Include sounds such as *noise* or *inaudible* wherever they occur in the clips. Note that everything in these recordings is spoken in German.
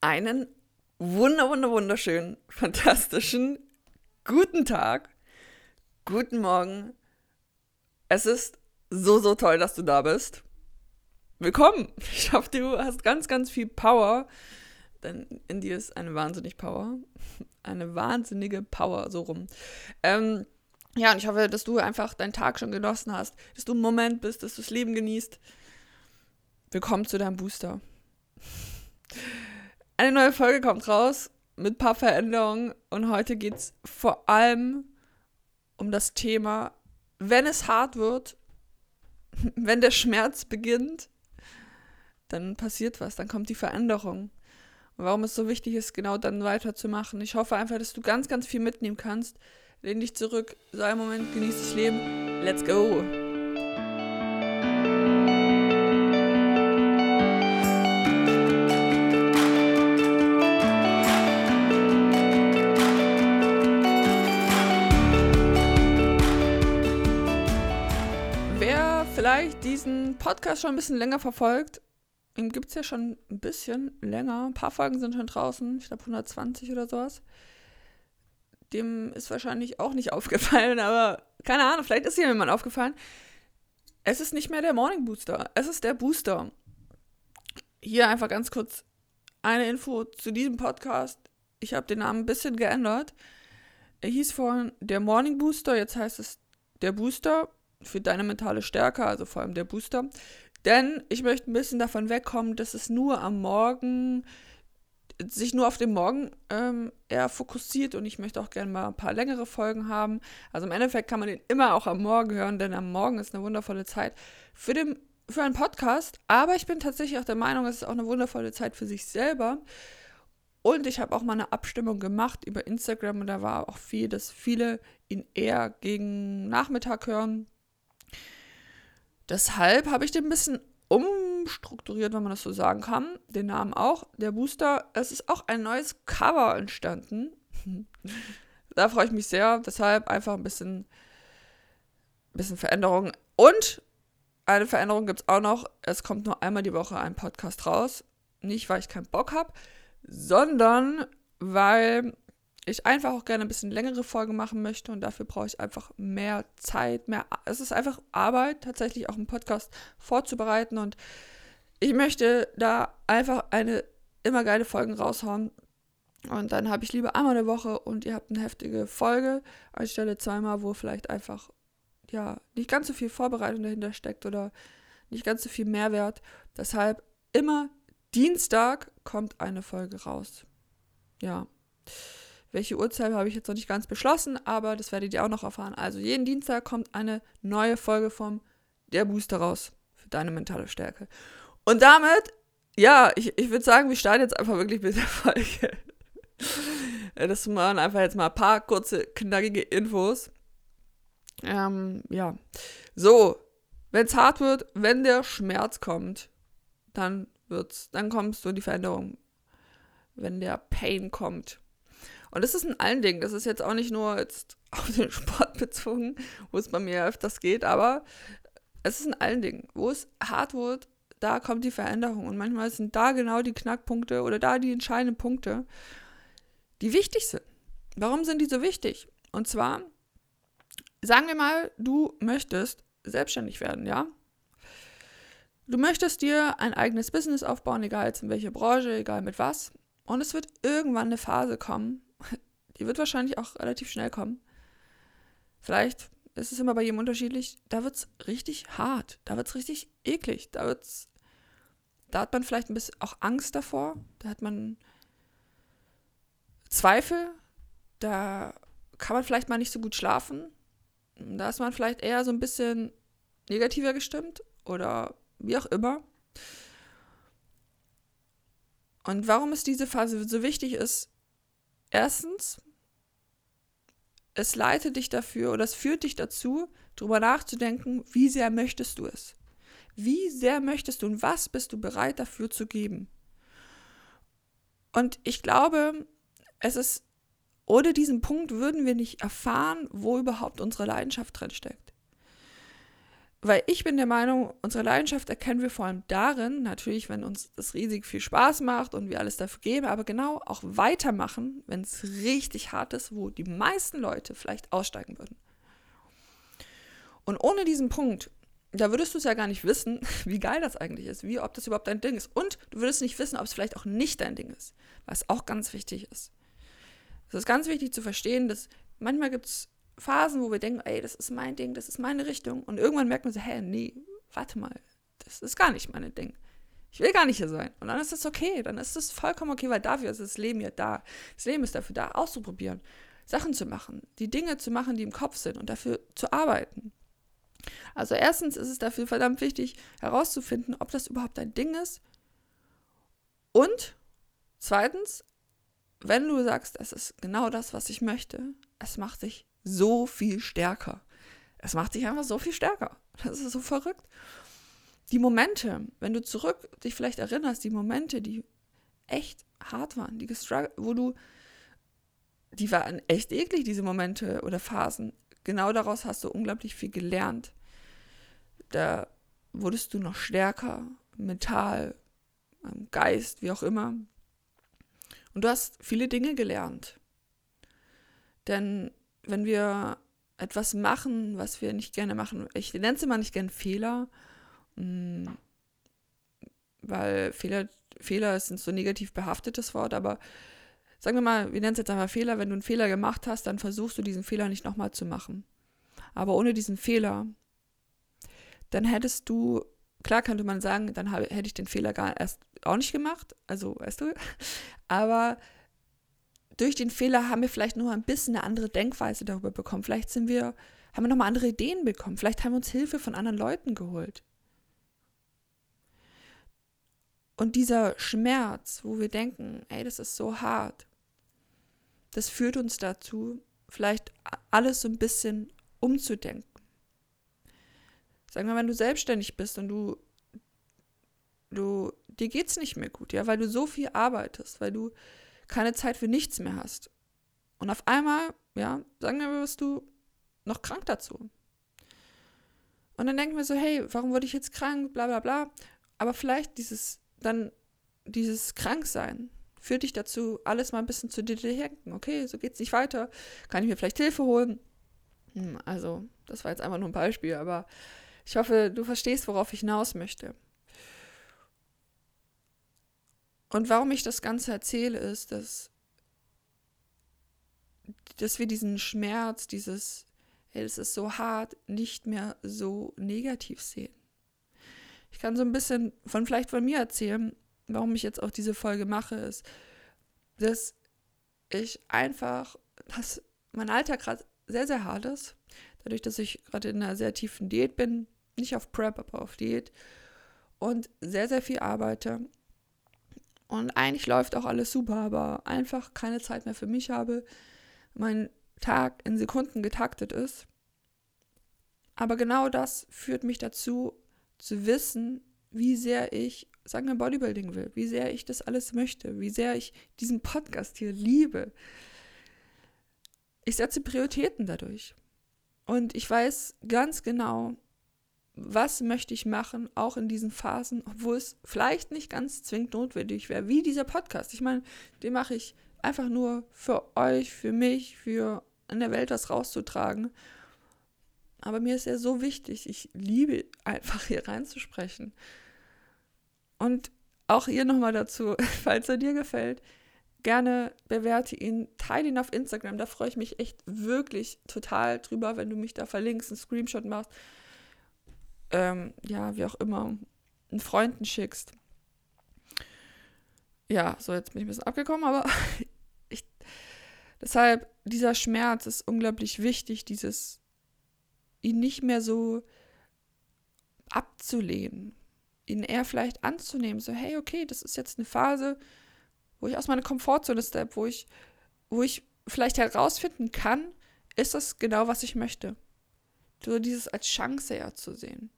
einen wunder, wunder, wunderschönen, fantastischen guten Tag, guten Morgen. Es ist so, so toll, dass du da bist. Willkommen. Ich hoffe, du hast ganz, ganz viel Power, denn in dir ist eine wahnsinnig Power. Eine wahnsinnige Power, so rum. Ähm, ja, und ich hoffe, dass du einfach deinen Tag schon genossen hast, dass du im Moment bist, dass du das Leben genießt. Willkommen zu deinem Booster. Eine neue Folge kommt raus mit ein paar Veränderungen und heute geht es vor allem um das Thema, wenn es hart wird, *laughs* wenn der Schmerz beginnt, dann passiert was, dann kommt die Veränderung. Und warum es so wichtig ist, genau dann weiterzumachen. Ich hoffe einfach, dass du ganz, ganz viel mitnehmen kannst. Lehn dich zurück, sei ein Moment, genieß das Leben. Let's go! Podcast schon ein bisschen länger verfolgt, den gibt es ja schon ein bisschen länger. Ein paar Folgen sind schon draußen, ich glaube 120 oder sowas. Dem ist wahrscheinlich auch nicht *laughs* aufgefallen, aber keine Ahnung, vielleicht ist jemand aufgefallen. Es ist nicht mehr der Morning Booster, es ist der Booster. Hier einfach ganz kurz eine Info zu diesem Podcast. Ich habe den Namen ein bisschen geändert. Er hieß vorhin der Morning Booster, jetzt heißt es der Booster für deine mentale Stärke, also vor allem der Booster. Denn ich möchte ein bisschen davon wegkommen, dass es nur am Morgen, sich nur auf den Morgen ähm, eher fokussiert und ich möchte auch gerne mal ein paar längere Folgen haben. Also im Endeffekt kann man den immer auch am Morgen hören, denn am Morgen ist eine wundervolle Zeit für, den, für einen Podcast. Aber ich bin tatsächlich auch der Meinung, es ist auch eine wundervolle Zeit für sich selber. Und ich habe auch mal eine Abstimmung gemacht über Instagram und da war auch viel, dass viele ihn eher gegen Nachmittag hören Deshalb habe ich den ein bisschen umstrukturiert, wenn man das so sagen kann. Den Namen auch. Der Booster, es ist auch ein neues Cover entstanden. *laughs* da freue ich mich sehr. Deshalb einfach ein bisschen, bisschen Veränderung. Und eine Veränderung gibt es auch noch. Es kommt nur einmal die Woche ein Podcast raus. Nicht, weil ich keinen Bock habe, sondern weil ich einfach auch gerne ein bisschen längere Folgen machen möchte und dafür brauche ich einfach mehr Zeit, mehr. Es ist einfach Arbeit, tatsächlich auch einen Podcast vorzubereiten und ich möchte da einfach eine immer geile Folgen raushauen. Und dann habe ich lieber einmal eine Woche und ihr habt eine heftige Folge, anstelle zweimal, wo vielleicht einfach ja nicht ganz so viel Vorbereitung dahinter steckt oder nicht ganz so viel Mehrwert. Deshalb immer Dienstag kommt eine Folge raus. Ja. Welche Uhrzeit habe ich jetzt noch nicht ganz beschlossen, aber das werdet ihr auch noch erfahren. Also jeden Dienstag kommt eine neue Folge vom Der Booster raus für deine mentale Stärke. Und damit, ja, ich, ich würde sagen, wir starten jetzt einfach wirklich mit der *laughs* Folge. das waren einfach jetzt mal ein paar kurze, knackige Infos. Ähm, ja. So, wenn es hart wird, wenn der Schmerz kommt, dann wird's, dann kommst du in die Veränderung. Wenn der Pain kommt. Und das ist in allen Dingen. Das ist jetzt auch nicht nur jetzt *laughs* auf den Sport bezogen, wo es bei mir öfters geht, aber es ist in allen Dingen. Wo es hart wird, da kommt die Veränderung. Und manchmal sind da genau die Knackpunkte oder da die entscheidenden Punkte, die wichtig sind. Warum sind die so wichtig? Und zwar, sagen wir mal, du möchtest selbstständig werden, ja? Du möchtest dir ein eigenes Business aufbauen, egal jetzt in welcher Branche, egal mit was. Und es wird irgendwann eine Phase kommen, *laughs* die wird wahrscheinlich auch relativ schnell kommen. Vielleicht ist es immer bei jedem unterschiedlich. Da wird es richtig hart. Da wird es richtig eklig. Da wird's. Da hat man vielleicht ein bisschen auch Angst davor. Da hat man Zweifel. Da kann man vielleicht mal nicht so gut schlafen. Da ist man vielleicht eher so ein bisschen negativer gestimmt oder wie auch immer. Und warum ist diese Phase so wichtig ist, erstens, es leitet dich dafür oder es führt dich dazu, darüber nachzudenken, wie sehr möchtest du es? Wie sehr möchtest du und was bist du bereit dafür zu geben? Und ich glaube, es ist, ohne diesen Punkt würden wir nicht erfahren, wo überhaupt unsere Leidenschaft drin steckt. Weil ich bin der Meinung, unsere Leidenschaft erkennen wir vor allem darin, natürlich, wenn uns das riesig viel Spaß macht und wir alles dafür geben, aber genau auch weitermachen, wenn es richtig hart ist, wo die meisten Leute vielleicht aussteigen würden. Und ohne diesen Punkt, da würdest du es ja gar nicht wissen, *laughs* wie geil das eigentlich ist, wie ob das überhaupt dein Ding ist. Und du würdest nicht wissen, ob es vielleicht auch nicht dein Ding ist, was auch ganz wichtig ist. Es ist ganz wichtig zu verstehen, dass manchmal gibt es Phasen, wo wir denken, ey, das ist mein Ding, das ist meine Richtung. Und irgendwann merkt man so, hä, nee, warte mal, das ist gar nicht mein Ding. Ich will gar nicht hier sein. Und dann ist das okay, dann ist das vollkommen okay, weil dafür ist das Leben ja da. Das Leben ist dafür da, auszuprobieren, Sachen zu machen, die Dinge zu machen, die im Kopf sind und dafür zu arbeiten. Also erstens ist es dafür verdammt wichtig herauszufinden, ob das überhaupt dein Ding ist. Und zweitens, wenn du sagst, es ist genau das, was ich möchte, es macht dich so viel stärker. Es macht dich einfach so viel stärker. Das ist so verrückt. Die Momente, wenn du zurück dich vielleicht erinnerst, die Momente, die echt hart waren, die wo du, die waren echt eklig, diese Momente oder Phasen. Genau daraus hast du unglaublich viel gelernt. Da wurdest du noch stärker, mental, Geist, wie auch immer. Und du hast viele Dinge gelernt. Denn wenn wir etwas machen, was wir nicht gerne machen, ich nenne es immer nicht gerne Fehler, mm, weil Fehler, Fehler ist ein so negativ behaftetes Wort, aber sagen wir mal, wir nennen es jetzt einfach Fehler, wenn du einen Fehler gemacht hast, dann versuchst du diesen Fehler nicht nochmal zu machen. Aber ohne diesen Fehler, dann hättest du, klar könnte man sagen, dann hätte ich den Fehler gar erst auch nicht gemacht, also weißt du, *laughs* aber durch den Fehler haben wir vielleicht noch ein bisschen eine andere Denkweise darüber bekommen. Vielleicht sind wir, haben wir nochmal andere Ideen bekommen. Vielleicht haben wir uns Hilfe von anderen Leuten geholt. Und dieser Schmerz, wo wir denken, ey, das ist so hart, das führt uns dazu, vielleicht alles so ein bisschen umzudenken. Sagen wir, wenn du selbstständig bist und du, du, dir geht's nicht mehr gut, ja, weil du so viel arbeitest, weil du keine Zeit für nichts mehr hast. Und auf einmal, ja, sagen wir, wirst du noch krank dazu. Und dann denken wir so, hey, warum wurde ich jetzt krank, bla bla bla. Aber vielleicht dieses, dann dieses Kranksein führt dich dazu, alles mal ein bisschen zu denken. Okay, so geht's nicht weiter. Kann ich mir vielleicht Hilfe holen? Hm, also, das war jetzt einfach nur ein Beispiel, aber ich hoffe, du verstehst, worauf ich hinaus möchte. Und warum ich das Ganze erzähle, ist, dass, dass wir diesen Schmerz, dieses, hey, es ist so hart, nicht mehr so negativ sehen. Ich kann so ein bisschen von vielleicht von mir erzählen, warum ich jetzt auch diese Folge mache, ist, dass ich einfach, dass mein Alltag gerade sehr, sehr hart ist. Dadurch, dass ich gerade in einer sehr tiefen Diät bin, nicht auf Prep, aber auf Diät und sehr, sehr viel arbeite und eigentlich läuft auch alles super, aber einfach keine Zeit mehr für mich habe, mein Tag in Sekunden getaktet ist. Aber genau das führt mich dazu, zu wissen, wie sehr ich, sagen wir, Bodybuilding will, wie sehr ich das alles möchte, wie sehr ich diesen Podcast hier liebe. Ich setze Prioritäten dadurch. Und ich weiß ganz genau, was möchte ich machen, auch in diesen Phasen, obwohl es vielleicht nicht ganz zwingend notwendig wäre, wie dieser Podcast. Ich meine, den mache ich einfach nur für euch, für mich, für in der Welt was rauszutragen. Aber mir ist er so wichtig. Ich liebe einfach hier reinzusprechen. Und auch hier nochmal dazu, *laughs* falls er dir gefällt, gerne bewerte ihn, teile ihn auf Instagram. Da freue ich mich echt wirklich total drüber, wenn du mich da verlinkst, einen Screenshot machst ähm, ja, wie auch immer, einen Freunden schickst. Ja, so jetzt bin ich ein bisschen abgekommen, aber *laughs* ich, deshalb, dieser Schmerz ist unglaublich wichtig, dieses, ihn nicht mehr so abzulehnen, ihn eher vielleicht anzunehmen, so, hey, okay, das ist jetzt eine Phase, wo ich aus meiner Komfortzone step, wo ich, wo ich vielleicht herausfinden kann, ist das genau, was ich möchte. So dieses als Chance ja zu sehen.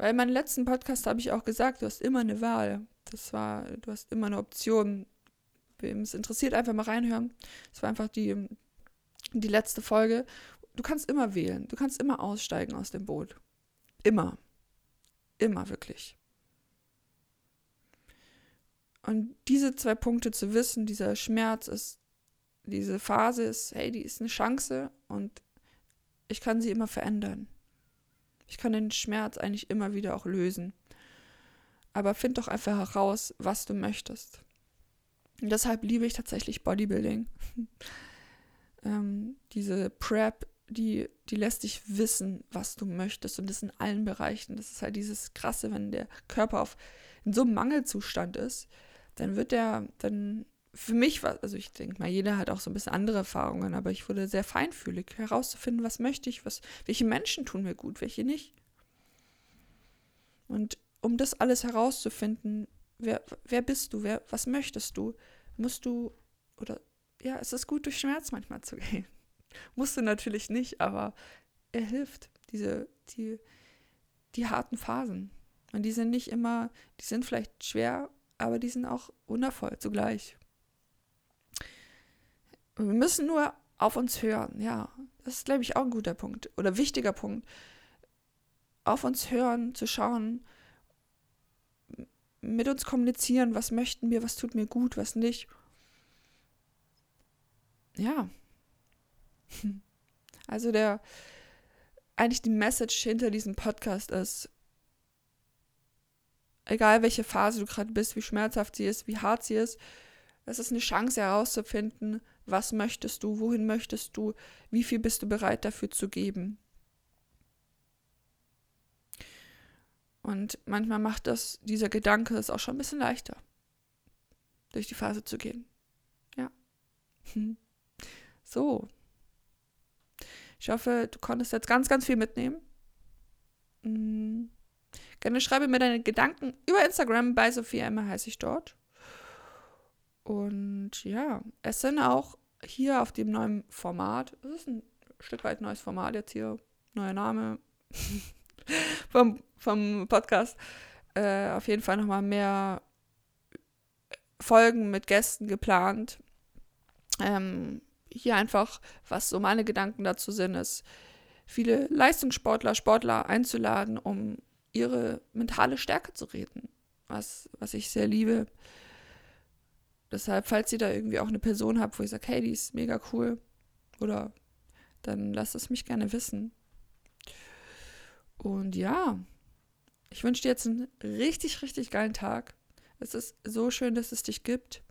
Weil in meinem letzten Podcast habe ich auch gesagt, du hast immer eine Wahl. Das war, du hast immer eine Option. Wem es interessiert, einfach mal reinhören. Das war einfach die, die letzte Folge. Du kannst immer wählen. Du kannst immer aussteigen aus dem Boot. Immer. Immer wirklich. Und diese zwei Punkte zu wissen, dieser Schmerz ist, diese Phase ist, hey, die ist eine Chance und ich kann sie immer verändern. Ich kann den Schmerz eigentlich immer wieder auch lösen. Aber find doch einfach heraus, was du möchtest. Und deshalb liebe ich tatsächlich Bodybuilding. *laughs* ähm, diese Prep, die, die lässt dich wissen, was du möchtest. Und das in allen Bereichen. Das ist halt dieses Krasse, wenn der Körper auf, in so einem Mangelzustand ist, dann wird der, dann für mich war, also ich denke mal, jeder hat auch so ein bisschen andere Erfahrungen, aber ich wurde sehr feinfühlig, herauszufinden, was möchte ich, was, welche Menschen tun mir gut, welche nicht. Und um das alles herauszufinden, wer, wer bist du, wer, was möchtest du, musst du, oder ja, es ist gut, durch Schmerz manchmal zu *laughs* gehen. musst du natürlich nicht, aber er hilft, diese, die, die harten Phasen. Und die sind nicht immer, die sind vielleicht schwer, aber die sind auch wundervoll zugleich. Wir müssen nur auf uns hören, ja. Das ist, glaube ich, auch ein guter Punkt oder wichtiger Punkt. Auf uns hören, zu schauen, mit uns kommunizieren, was möchten wir, was tut mir gut, was nicht. Ja. *laughs* Also der eigentlich die Message hinter diesem Podcast ist, egal welche Phase du gerade bist, wie schmerzhaft sie ist, wie hart sie ist, es ist eine Chance herauszufinden, was möchtest du, wohin möchtest du, wie viel bist du bereit dafür zu geben. Und manchmal macht das, dieser Gedanke es auch schon ein bisschen leichter, durch die Phase zu gehen. Ja. *laughs* So. Ich hoffe, du konntest jetzt ganz, ganz viel mitnehmen. Mhm. Gerne schreibe mir deine Gedanken über Instagram. Bei Sophia Emma heiße ich dort. Und ja, es sind auch hier auf dem neuen Format, es ist ein Stück weit neues Format jetzt hier, neuer Name *laughs* vom, vom Podcast, äh, auf jeden Fall nochmal mehr Folgen mit Gästen geplant. Ähm, hier einfach, was so meine Gedanken dazu sind, ist, viele Leistungssportler, Sportler einzuladen, um ihre mentale Stärke zu reden, was, was ich sehr liebe. Deshalb, falls ihr da irgendwie auch eine Person habt, wo ich sage, hey, die ist mega cool, oder dann lasst es mich gerne wissen. Und ja, ich wünsche dir jetzt einen richtig, richtig geilen Tag. Es ist so schön, dass es dich gibt.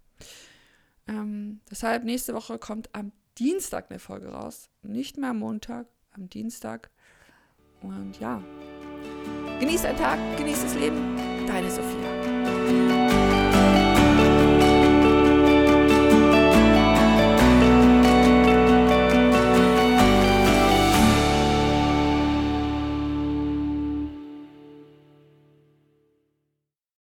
Ähm, deshalb, nächste Woche kommt am Dienstag eine Folge raus. Nicht mehr am Montag, am Dienstag. Und ja, genieß deinen Tag, genieß das Leben. Deine Sophia.